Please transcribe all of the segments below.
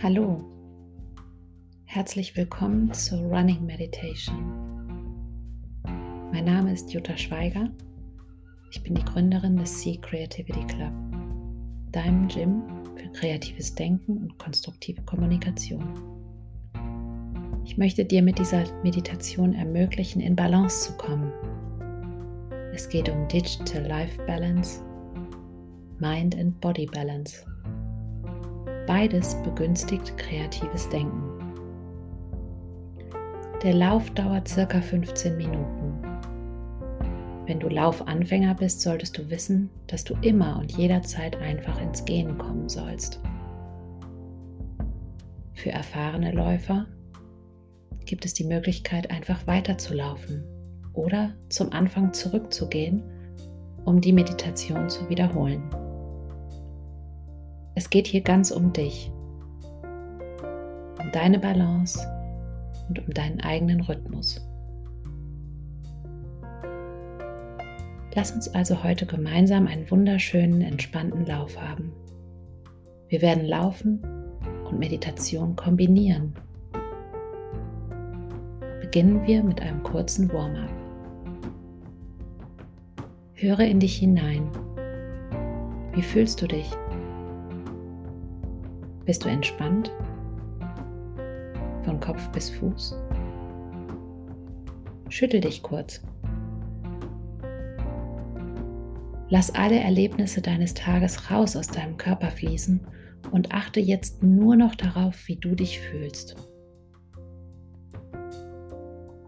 Hallo, herzlich willkommen zur Running Meditation. Mein Name ist Jutta Schweiger. Ich bin die Gründerin des Sea Creativity Club, deinem Gym für kreatives Denken und konstruktive Kommunikation. Ich möchte dir mit dieser Meditation ermöglichen, in Balance zu kommen. Es geht um Digital Life Balance, Mind and Body Balance Beides begünstigt kreatives Denken. Der Lauf dauert circa 15 Minuten. Wenn du Laufanfänger bist, solltest du wissen, dass du immer und jederzeit einfach ins Gehen kommen sollst. Für erfahrene Läufer gibt es die Möglichkeit, einfach weiterzulaufen oder zum Anfang zurückzugehen, um die Meditation zu wiederholen. Es geht hier ganz um dich, um deine Balance und um deinen eigenen Rhythmus. Lass uns also heute gemeinsam einen wunderschönen, entspannten Lauf haben. Wir werden Laufen und Meditation kombinieren. Beginnen wir mit einem kurzen Warm-up. Höre in dich hinein. Wie fühlst du dich? Bist du entspannt? Von Kopf bis Fuß? Schüttel dich kurz. Lass alle Erlebnisse deines Tages raus aus deinem Körper fließen und achte jetzt nur noch darauf, wie du dich fühlst.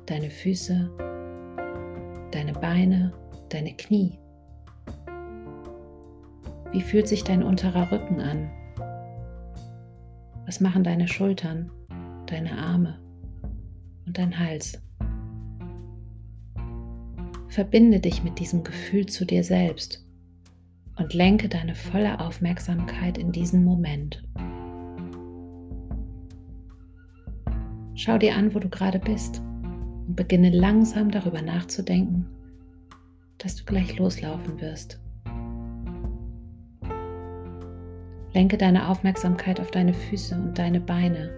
Deine Füße, deine Beine, deine Knie. Wie fühlt sich dein unterer Rücken an? Was machen deine Schultern, deine Arme und dein Hals? Verbinde dich mit diesem Gefühl zu dir selbst und lenke deine volle Aufmerksamkeit in diesen Moment. Schau dir an, wo du gerade bist und beginne langsam darüber nachzudenken, dass du gleich loslaufen wirst. Lenke deine Aufmerksamkeit auf deine Füße und deine Beine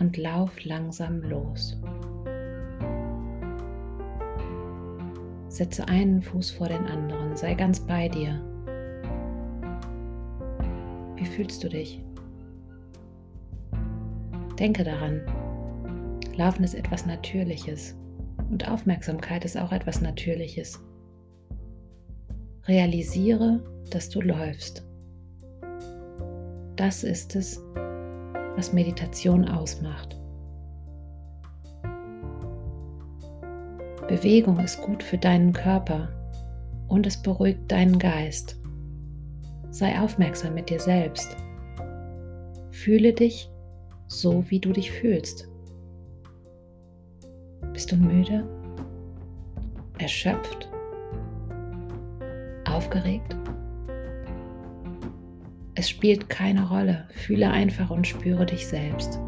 und lauf langsam los. Setze einen Fuß vor den anderen, sei ganz bei dir. Wie fühlst du dich? Denke daran, Laufen ist etwas Natürliches und Aufmerksamkeit ist auch etwas Natürliches. Realisiere, dass du läufst. Das ist es, was Meditation ausmacht. Bewegung ist gut für deinen Körper und es beruhigt deinen Geist. Sei aufmerksam mit dir selbst. Fühle dich so, wie du dich fühlst. Bist du müde? Erschöpft? Aufgeregt? Es spielt keine Rolle. Fühle einfach und spüre dich selbst.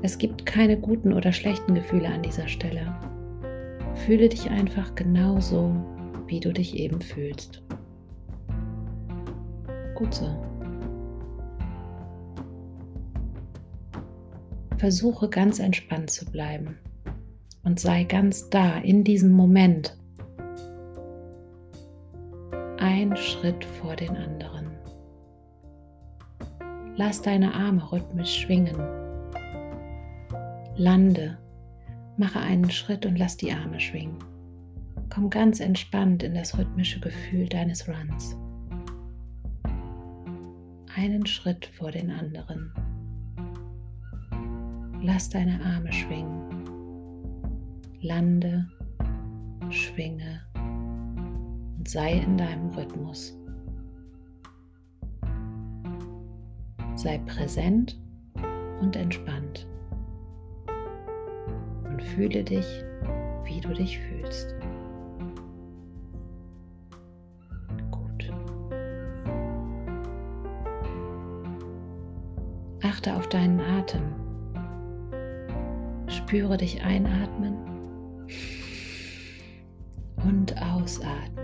Es gibt keine guten oder schlechten Gefühle an dieser Stelle. Fühle dich einfach genau so, wie du dich eben fühlst. Gut so. Versuche ganz entspannt zu bleiben und sei ganz da in diesem Moment ein Schritt vor den anderen. Lass deine Arme rhythmisch schwingen. Lande, mache einen Schritt und lass die Arme schwingen. Komm ganz entspannt in das rhythmische Gefühl deines Runs. Einen Schritt vor den anderen. Lass deine Arme schwingen. Lande, schwinge und sei in deinem Rhythmus. Sei präsent und entspannt und fühle dich, wie du dich fühlst. Gut. Achte auf deinen Atem. Spüre dich einatmen und ausatmen.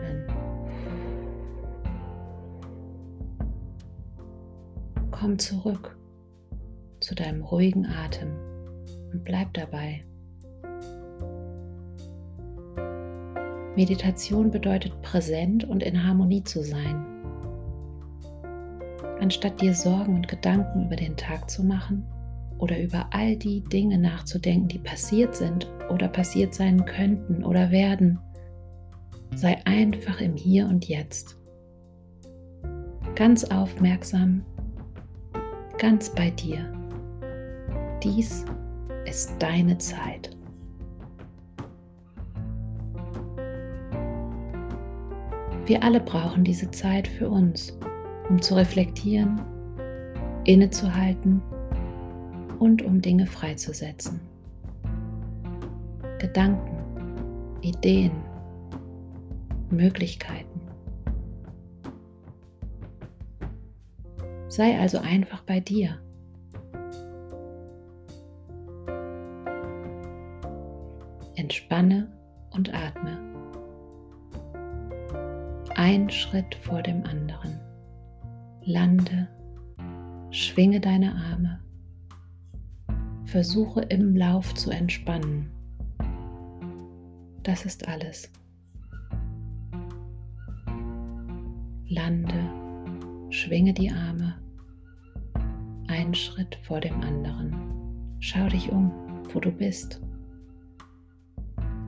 Komm zurück zu deinem ruhigen Atem und bleib dabei. Meditation bedeutet präsent und in Harmonie zu sein. Anstatt dir Sorgen und Gedanken über den Tag zu machen oder über all die Dinge nachzudenken, die passiert sind oder passiert sein könnten oder werden, sei einfach im Hier und Jetzt. Ganz aufmerksam, ganz bei dir. Dies ist deine Zeit. Wir alle brauchen diese Zeit für uns, um zu reflektieren, innezuhalten und um Dinge freizusetzen. Gedanken, Ideen, Möglichkeiten. Sei also einfach bei dir. Entspanne und atme. Ein Schritt vor dem anderen. Lande, schwinge deine Arme. Versuche im Lauf zu entspannen. Das ist alles. Lande, schwinge die Arme. Ein Schritt vor dem anderen. Schau dich um, wo du bist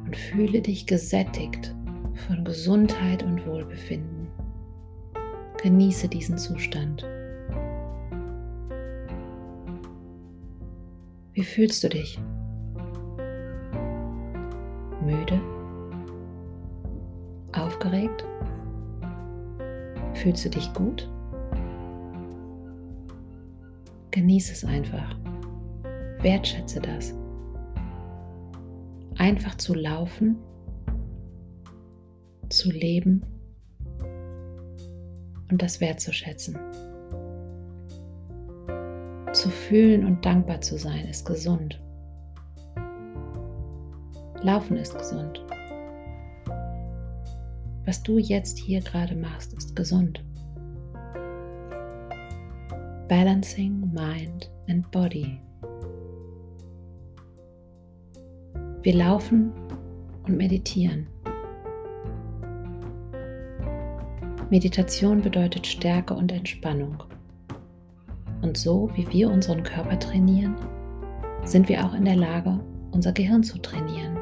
und fühle dich gesättigt von Gesundheit und Wohlbefinden. Genieße diesen Zustand. Wie fühlst du dich? Müde? Aufgeregt? Fühlst du dich gut? Genieße es einfach. Wertschätze das einfach zu laufen, zu leben und das wertzuschätzen. Zu fühlen und dankbar zu sein ist gesund. Laufen ist gesund. Was du jetzt hier gerade machst, ist gesund. Balancing Mind and Body Wir laufen und meditieren. Meditation bedeutet Stärke und Entspannung. Und so wie wir unseren Körper trainieren, sind wir auch in der Lage, unser Gehirn zu trainieren.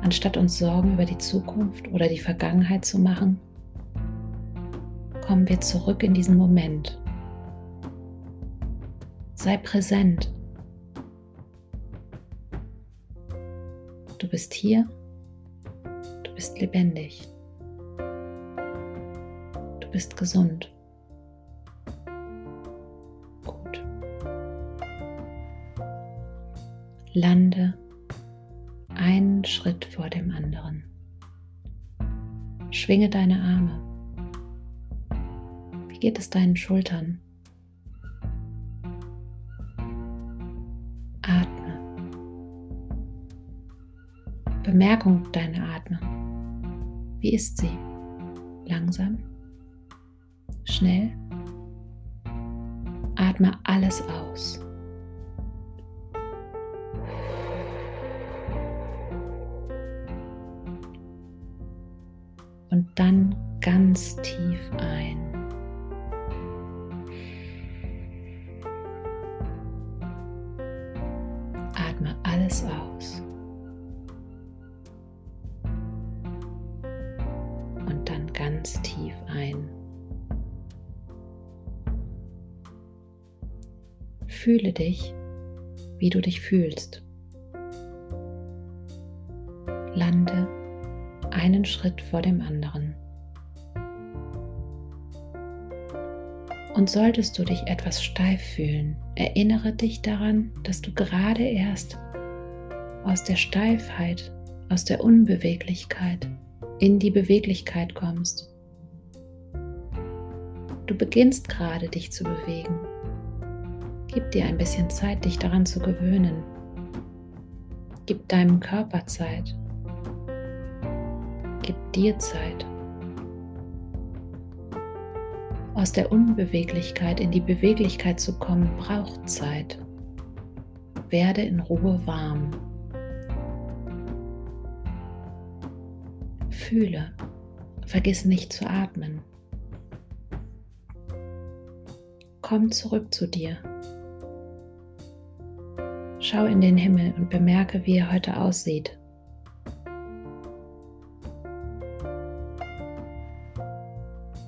Anstatt uns Sorgen über die Zukunft oder die Vergangenheit zu machen, kommen wir zurück in diesen Moment. Sei präsent Du bist hier, du bist lebendig, du bist gesund. Gut. Lande einen Schritt vor dem anderen. Schwinge deine Arme. Geht es deinen Schultern? Bemerkung deiner Atmung. Wie ist sie? Langsam? Schnell? Atme alles aus. Und dann ganz tief ein. Fühle dich, wie du dich fühlst. Lande einen Schritt vor dem anderen. Und solltest du dich etwas steif fühlen, erinnere dich daran, dass du gerade erst aus der Steifheit, aus der Unbeweglichkeit in die Beweglichkeit kommst. Du beginnst gerade dich zu bewegen. Gib dir ein bisschen Zeit, dich daran zu gewöhnen. Gib deinem Körper Zeit. Gib dir Zeit. Aus der Unbeweglichkeit in die Beweglichkeit zu kommen, braucht Zeit. Werde in Ruhe warm. Fühle. Vergiss nicht zu atmen. Komm zurück zu dir. Schau in den Himmel und bemerke, wie er heute aussieht.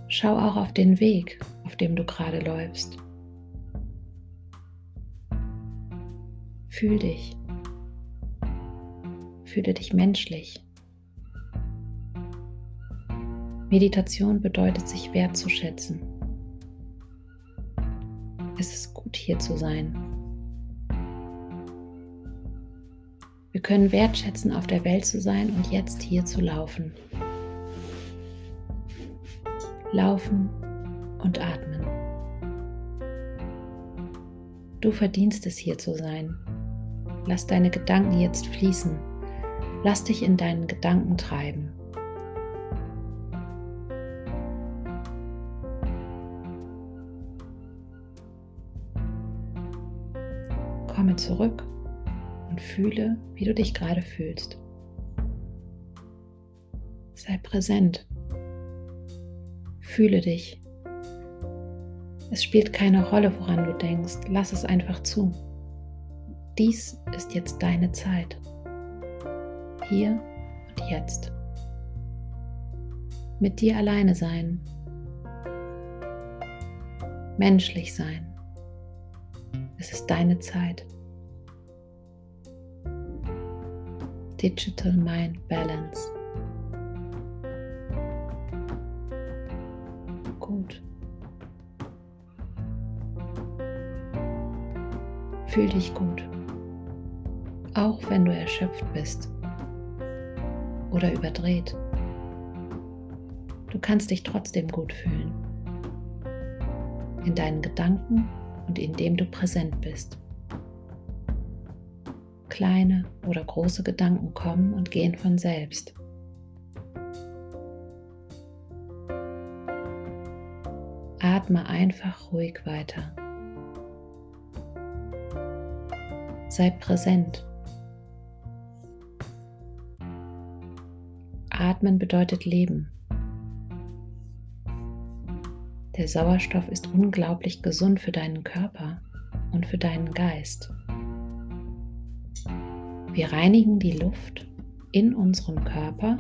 Schau auch auf den Weg, auf dem du gerade läufst. Fühl dich. Fühle dich menschlich. Meditation bedeutet, sich wertzuschätzen. Es ist gut, hier zu sein. Wir können wertschätzen, auf der Welt zu sein und jetzt hier zu laufen. Laufen und atmen. Du verdienst es, hier zu sein. Lass deine Gedanken jetzt fließen. Lass dich in deinen Gedanken treiben. Komme zurück und fühle, wie du dich gerade fühlst. Sei präsent. Fühle dich. Es spielt keine Rolle, woran du denkst. Lass es einfach zu. Dies ist jetzt deine Zeit. Hier und jetzt. Mit dir alleine sein. Menschlich sein. Es ist deine Zeit. Digital Mind Balance. Gut. Fühl dich gut. Auch wenn du erschöpft bist oder überdreht. Du kannst dich trotzdem gut fühlen. In deinen Gedanken und indem du präsent bist. Kleine oder große Gedanken kommen und gehen von selbst. Atme einfach ruhig weiter. Sei präsent. Atmen bedeutet Leben. Der Sauerstoff ist unglaublich gesund für deinen Körper und für deinen Geist. Wir reinigen die Luft in unserem Körper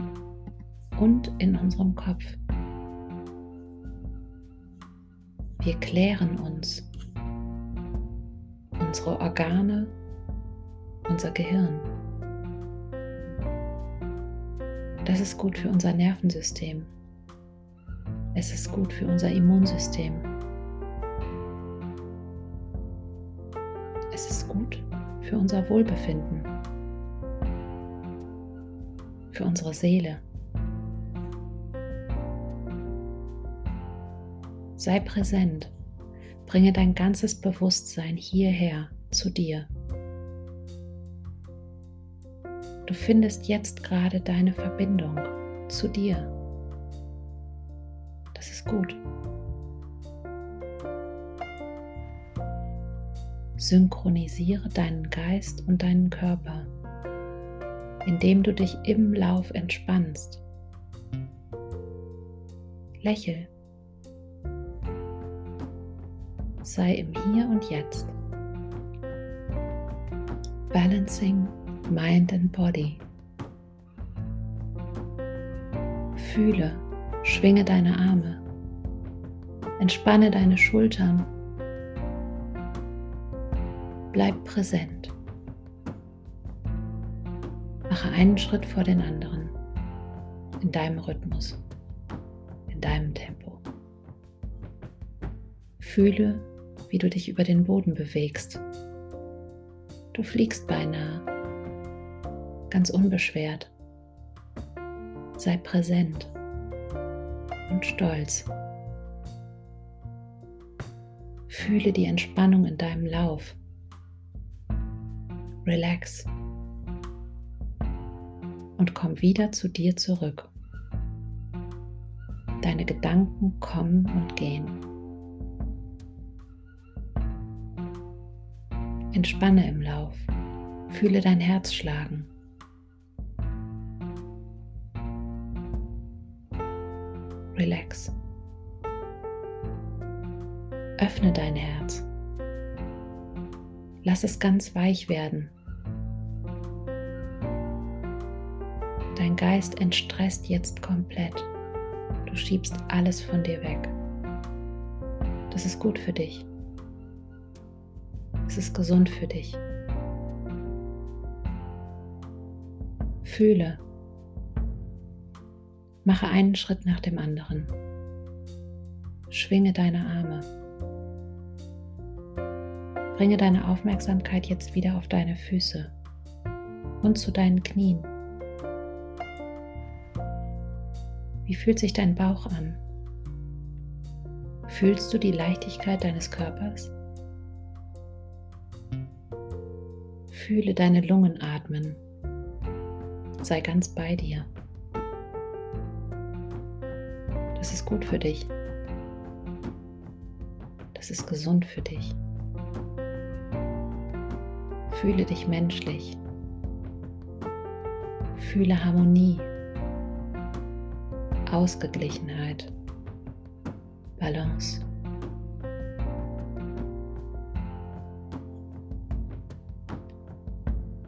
und in unserem Kopf. Wir klären uns, unsere Organe, unser Gehirn. Das ist gut für unser Nervensystem. Es ist gut für unser Immunsystem. Es ist gut für unser Wohlbefinden für unsere Seele. Sei präsent, bringe dein ganzes Bewusstsein hierher zu dir. Du findest jetzt gerade deine Verbindung zu dir. Das ist gut. Synchronisiere deinen Geist und deinen Körper indem du dich im Lauf entspannst. Lächel. Sei im Hier und Jetzt. Balancing Mind and Body. Fühle, schwinge deine Arme. Entspanne deine Schultern. Bleib präsent. Mache einen Schritt vor den anderen, in deinem Rhythmus, in deinem Tempo. Fühle, wie du dich über den Boden bewegst. Du fliegst beinahe, ganz unbeschwert. Sei präsent und stolz. Fühle die Entspannung in deinem Lauf. Relax und komm wieder zu dir zurück. Deine Gedanken kommen und gehen. Entspanne im Lauf, fühle dein Herz schlagen. Relax. Öffne dein Herz. Lass es ganz weich werden Dein Geist entstresst jetzt komplett. Du schiebst alles von dir weg. Das ist gut für dich. Es ist gesund für dich. Fühle. Mache einen Schritt nach dem anderen. Schwinge deine Arme. Bringe deine Aufmerksamkeit jetzt wieder auf deine Füße und zu deinen Knien. Wie fühlt sich dein Bauch an? Fühlst du die Leichtigkeit deines Körpers? Fühle deine Lungen atmen. Sei ganz bei dir. Das ist gut für dich. Das ist gesund für dich. Fühle dich menschlich. Fühle Harmonie, Ausgeglichenheit, Balance.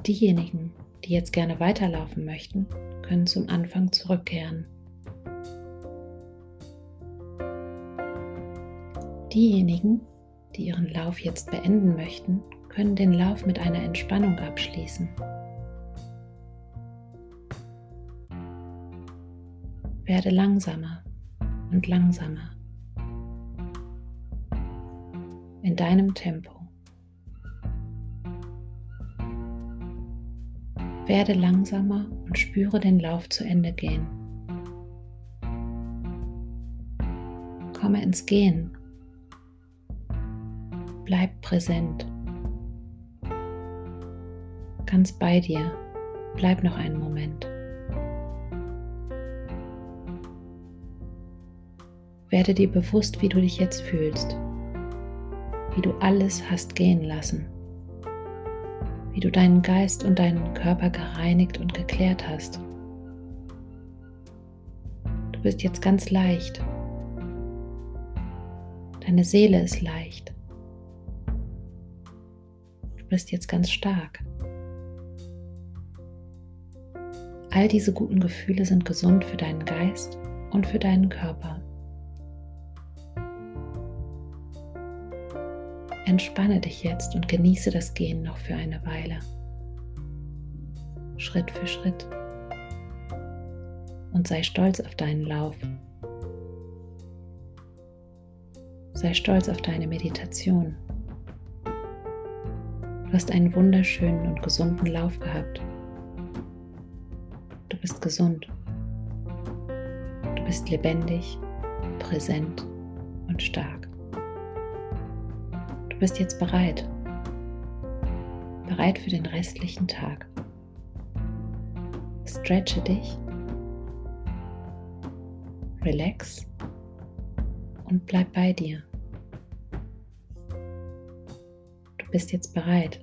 Diejenigen, die jetzt gerne weiterlaufen möchten, können zum Anfang zurückkehren. Diejenigen, die ihren Lauf jetzt beenden möchten, können den Lauf mit einer Entspannung abschließen. Werde langsamer und langsamer in deinem Tempo. Werde langsamer und spüre den Lauf zu Ende gehen. Komme ins Gehen. Bleib präsent ganz bei dir. Bleib noch einen Moment. Werde dir bewusst, wie du dich jetzt fühlst, wie du alles hast gehen lassen, wie du deinen Geist und deinen Körper gereinigt und geklärt hast. Du bist jetzt ganz leicht. Deine Seele ist leicht. Du bist jetzt ganz stark. All diese guten Gefühle sind gesund für deinen Geist und für deinen Körper. Entspanne dich jetzt und genieße das Gehen noch für eine Weile. Schritt für Schritt. Und sei stolz auf deinen Lauf. Sei stolz auf deine Meditation. Du hast einen wunderschönen und gesunden Lauf gehabt. Du bist gesund. Du bist lebendig, präsent und stark. Du bist jetzt bereit. Bereit für den restlichen Tag. Stretche dich. Relax und bleib bei dir. Du bist jetzt bereit